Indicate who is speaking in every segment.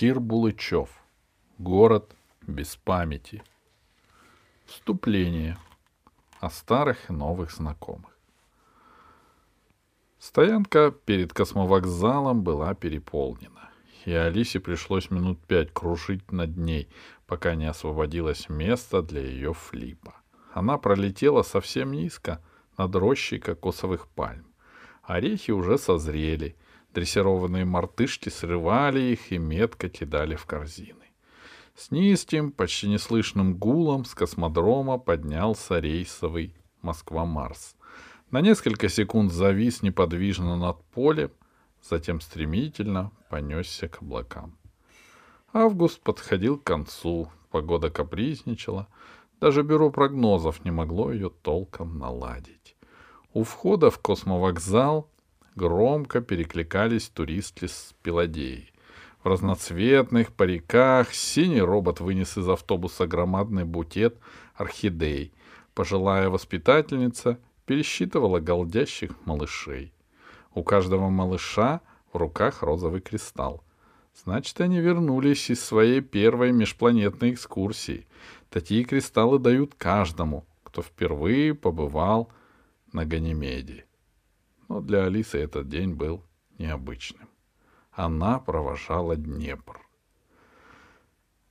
Speaker 1: Кир Булычев. Город без памяти. Вступление о старых и новых знакомых. Стоянка перед космовокзалом была переполнена, и Алисе пришлось минут пять кружить над ней, пока не освободилось место для ее флипа. Она пролетела совсем низко, над рощей кокосовых пальм. Орехи уже созрели, дрессированные мартышки срывали их и метко кидали в корзины. С низким, почти неслышным гулом с космодрома поднялся рейсовый Москва-Марс. На несколько секунд завис неподвижно над полем, затем стремительно понесся к облакам. Август подходил к концу, погода капризничала, даже бюро прогнозов не могло ее толком наладить. У входа в космовокзал громко перекликались туристы с Пеладеей. В разноцветных париках синий робот вынес из автобуса громадный букет орхидей. Пожилая воспитательница пересчитывала голдящих малышей. У каждого малыша в руках розовый кристалл. Значит, они вернулись из своей первой межпланетной экскурсии. Такие кристаллы дают каждому, кто впервые побывал на Ганимеде. Но для Алисы этот день был необычным. Она провожала Днепр.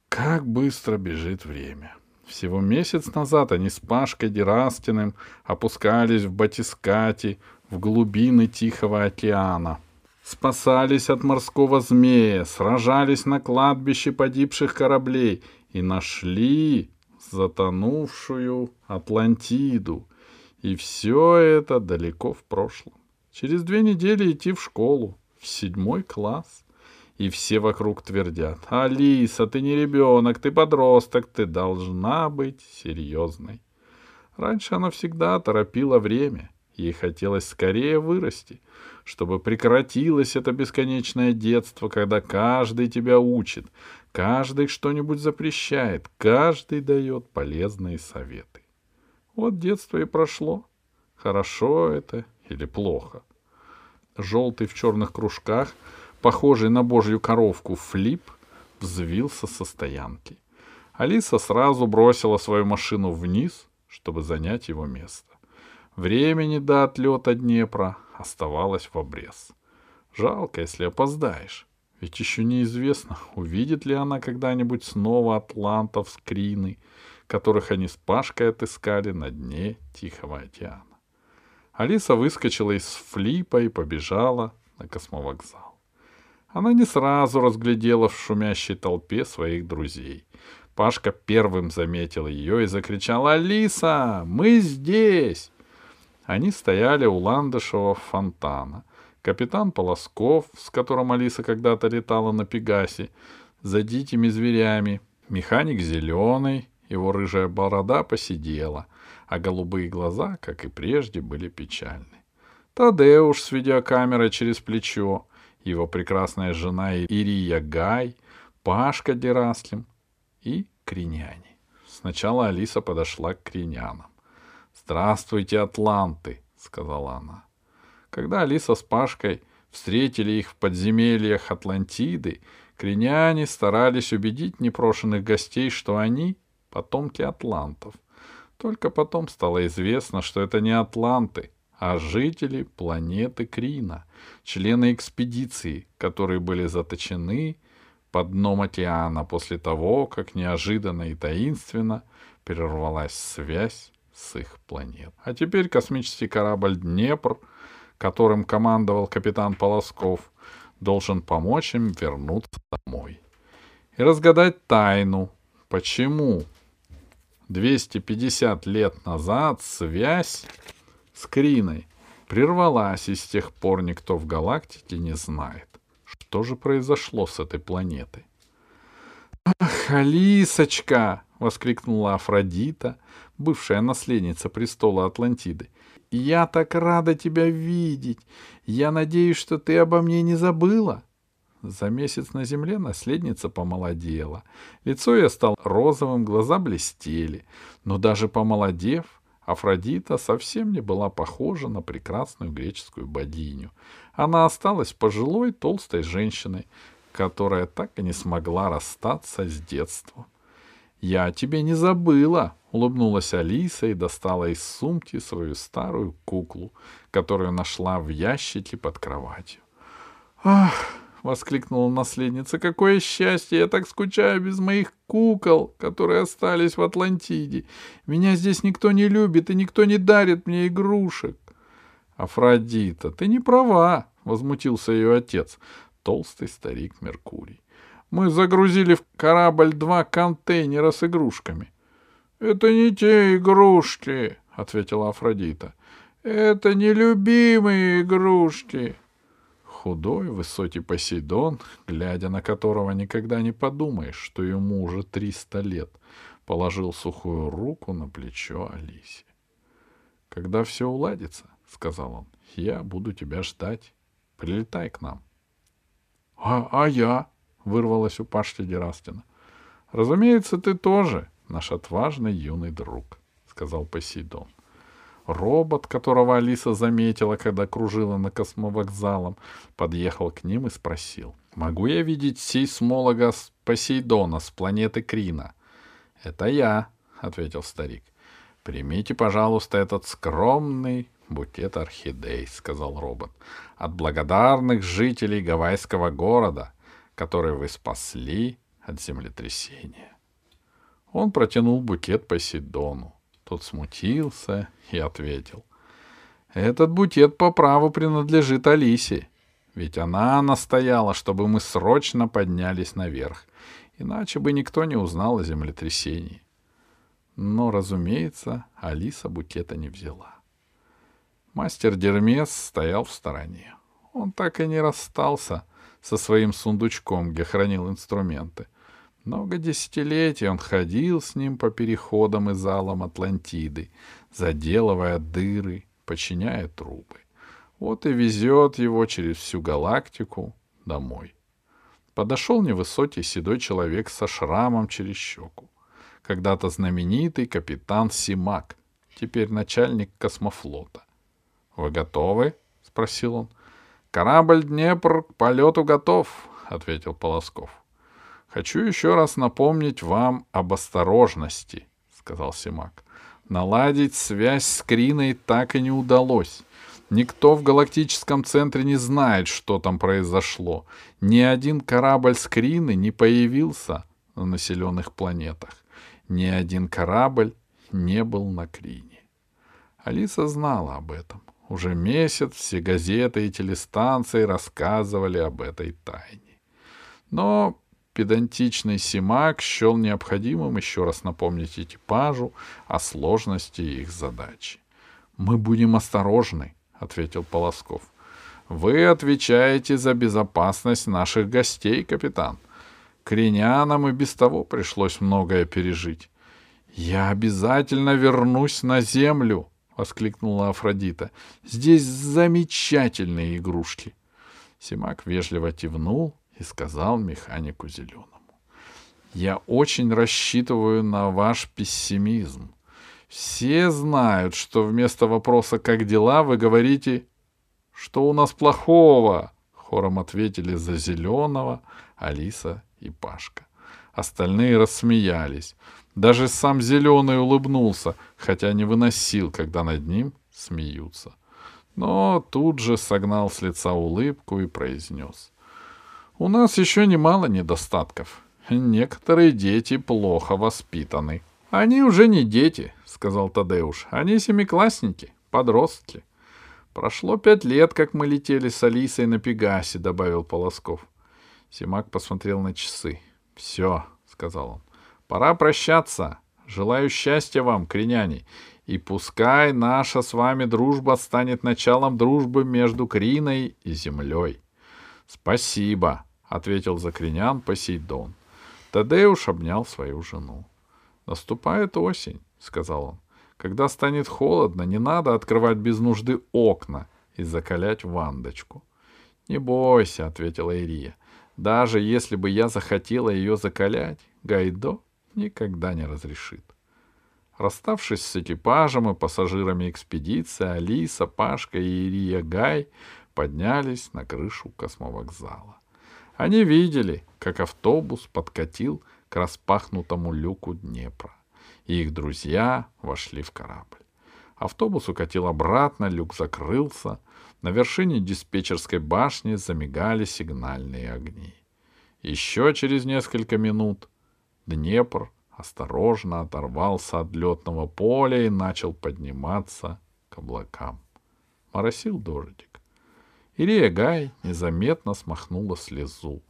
Speaker 1: Как быстро бежит время. Всего месяц назад они с Пашкой Дерастиным опускались в батискате в глубины Тихого океана. Спасались от морского змея, сражались на кладбище погибших кораблей и нашли затонувшую Атлантиду. И все это далеко в прошлом. Через две недели идти в школу, в седьмой класс. И все вокруг твердят, Алиса, ты не ребенок, ты подросток, ты должна быть серьезной. Раньше она всегда торопила время. Ей хотелось скорее вырасти, чтобы прекратилось это бесконечное детство, когда каждый тебя учит, каждый что-нибудь запрещает, каждый дает полезные советы. Вот детство и прошло. Хорошо это или плохо? Желтый в черных кружках, похожий на божью коровку флип, взвился со стоянки. Алиса сразу бросила свою машину вниз, чтобы занять его место. Времени до отлета Днепра оставалось в обрез. Жалко, если опоздаешь. Ведь еще неизвестно, увидит ли она когда-нибудь снова атлантов скрины, которых они с Пашкой отыскали на дне Тихого океана. Алиса выскочила из флипа и побежала на космовокзал. Она не сразу разглядела в шумящей толпе своих друзей. Пашка первым заметил ее и закричал «Алиса, мы здесь!» Они стояли у ландышевого фонтана. Капитан Полосков, с которым Алиса когда-то летала на Пегасе, за дикими зверями, механик Зеленый, его рыжая борода посидела — а голубые глаза, как и прежде, были печальны. Тадеуш с видеокамерой через плечо, его прекрасная жена Ирия Гай, Пашка Дераслим и Криняне. Сначала Алиса подошла к Кринянам. «Здравствуйте, атланты!» — сказала она. Когда Алиса с Пашкой встретили их в подземельях Атлантиды, Криняне старались убедить непрошенных гостей, что они — потомки атлантов — только потом стало известно, что это не атланты, а жители планеты Крина, члены экспедиции, которые были заточены под дном океана после того, как неожиданно и таинственно прервалась связь с их планет. А теперь космический корабль «Днепр», которым командовал капитан Полосков, должен помочь им вернуться домой и разгадать тайну, почему 250 лет назад связь с Криной прервалась, и с тех пор никто в галактике не знает, что же произошло с этой планетой. «Ах, Алисочка!» — воскликнула Афродита, бывшая наследница престола Атлантиды. «Я так рада тебя видеть! Я надеюсь, что ты обо мне не забыла!» За месяц на земле наследница помолодела. Лицо ее стало розовым, глаза блестели. Но даже помолодев, Афродита совсем не была похожа на прекрасную греческую богиню. Она осталась пожилой толстой женщиной, которая так и не смогла расстаться с детством. «Я тебе не забыла!» — улыбнулась Алиса и достала из сумки свою старую куклу, которую нашла в ящике под кроватью. «Ах!» — воскликнула наследница. «Какое счастье! Я так скучаю без моих кукол, которые остались в Атлантиде. Меня здесь никто не любит, и никто не дарит мне игрушек». «Афродита, ты не права!» — возмутился ее отец, толстый старик Меркурий. «Мы загрузили в корабль два контейнера с игрушками». «Это не те игрушки», — ответила Афродита. «Это нелюбимые игрушки». Худой, высокий Посейдон, глядя на которого никогда не подумаешь, что ему уже триста лет, положил сухую руку на плечо Алисе. «Когда все уладится, — сказал он, — я буду тебя ждать. Прилетай к нам. — А, а я? — вырвалось у Пашки Дерастина. — Разумеется, ты тоже, наш отважный юный друг, — сказал Посейдон. Робот, которого Алиса заметила, когда кружила на космовокзалом, подъехал к ним и спросил. «Могу я видеть сейсмолога Посейдона с планеты Крина?» «Это я», — ответил старик. «Примите, пожалуйста, этот скромный букет орхидей», — сказал робот. «От благодарных жителей гавайского города, который вы спасли от землетрясения». Он протянул букет Посейдону. Тот смутился и ответил. «Этот букет по праву принадлежит Алисе, ведь она настояла, чтобы мы срочно поднялись наверх, иначе бы никто не узнал о землетрясении». Но, разумеется, Алиса букета не взяла. Мастер Дермес стоял в стороне. Он так и не расстался со своим сундучком, где хранил инструменты — много десятилетий он ходил с ним по переходам и залам Атлантиды, заделывая дыры, починяя трубы. Вот и везет его через всю галактику домой. Подошел невысокий седой человек со шрамом через щеку. Когда-то знаменитый капитан Симак, теперь начальник космофлота. — Вы готовы? — спросил он. — Корабль Днепр к полету готов, — ответил Полосков. Хочу еще раз напомнить вам об осторожности, сказал Симак. Наладить связь с Криной так и не удалось. Никто в галактическом центре не знает, что там произошло. Ни один корабль с Крины не появился на населенных планетах. Ни один корабль не был на Крине. Алиса знала об этом. Уже месяц все газеты и телестанции рассказывали об этой тайне. Но педантичный Симак счел необходимым еще раз напомнить экипажу о сложности их задачи. «Мы будем осторожны», — ответил Полосков. «Вы отвечаете за безопасность наших гостей, капитан. Кринянам и без того пришлось многое пережить. «Я обязательно вернусь на землю!» — воскликнула Афродита. «Здесь замечательные игрушки!» Симак вежливо кивнул и сказал механику зеленому. Я очень рассчитываю на ваш пессимизм. Все знают, что вместо вопроса «как дела?» вы говорите «что у нас плохого?» Хором ответили за зеленого Алиса и Пашка. Остальные рассмеялись. Даже сам зеленый улыбнулся, хотя не выносил, когда над ним смеются. Но тут же согнал с лица улыбку и произнес. У нас еще немало недостатков. Некоторые дети плохо воспитаны. Они уже не дети, сказал Тадеуш. Они семиклассники, подростки. Прошло пять лет, как мы летели с Алисой на Пегасе, добавил Полосков. Симак посмотрел на часы. Все, сказал он. Пора прощаться. Желаю счастья вам, криняне. И пускай наша с вами дружба станет началом дружбы между Криной и землей. Спасибо, — ответил Закринян Посейдон. Тадеуш обнял свою жену. «Наступает осень», — сказал он. «Когда станет холодно, не надо открывать без нужды окна и закалять вандочку». «Не бойся», — ответила Ирия. «Даже если бы я захотела ее закалять, Гайдо никогда не разрешит». Расставшись с экипажем и пассажирами экспедиции, Алиса, Пашка и Ирия Гай поднялись на крышу космовокзала. Они видели, как автобус подкатил к распахнутому люку Днепра, и их друзья вошли в корабль. Автобус укатил обратно, люк закрылся, на вершине диспетчерской башни замигали сигнальные огни. Еще через несколько минут Днепр осторожно оторвался от летного поля и начал подниматься к облакам. Моросил дождик. Ирия Гай незаметно смахнула слезу.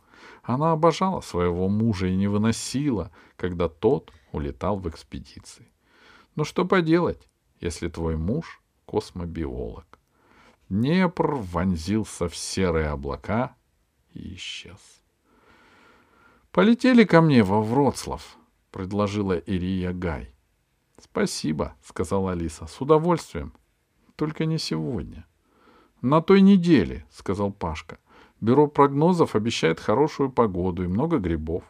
Speaker 1: Она обожала своего мужа и не выносила, когда тот улетал в экспедиции. Но что поделать, если твой муж — космобиолог? Днепр вонзился в серые облака и исчез. «Полетели ко мне во Вроцлав», — предложила Ирия Гай. «Спасибо», — сказала Алиса, — «с удовольствием. Только не сегодня». «На той неделе», — сказал Пашка. «Бюро прогнозов обещает хорошую погоду и много грибов».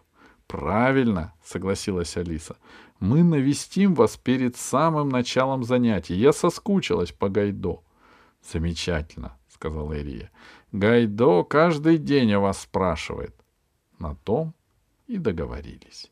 Speaker 1: «Правильно», — согласилась Алиса. «Мы навестим вас перед самым началом занятий. Я соскучилась по Гайдо». Замечательно, сказала Ирия. Гайдо каждый день о вас спрашивает. На том и договорились.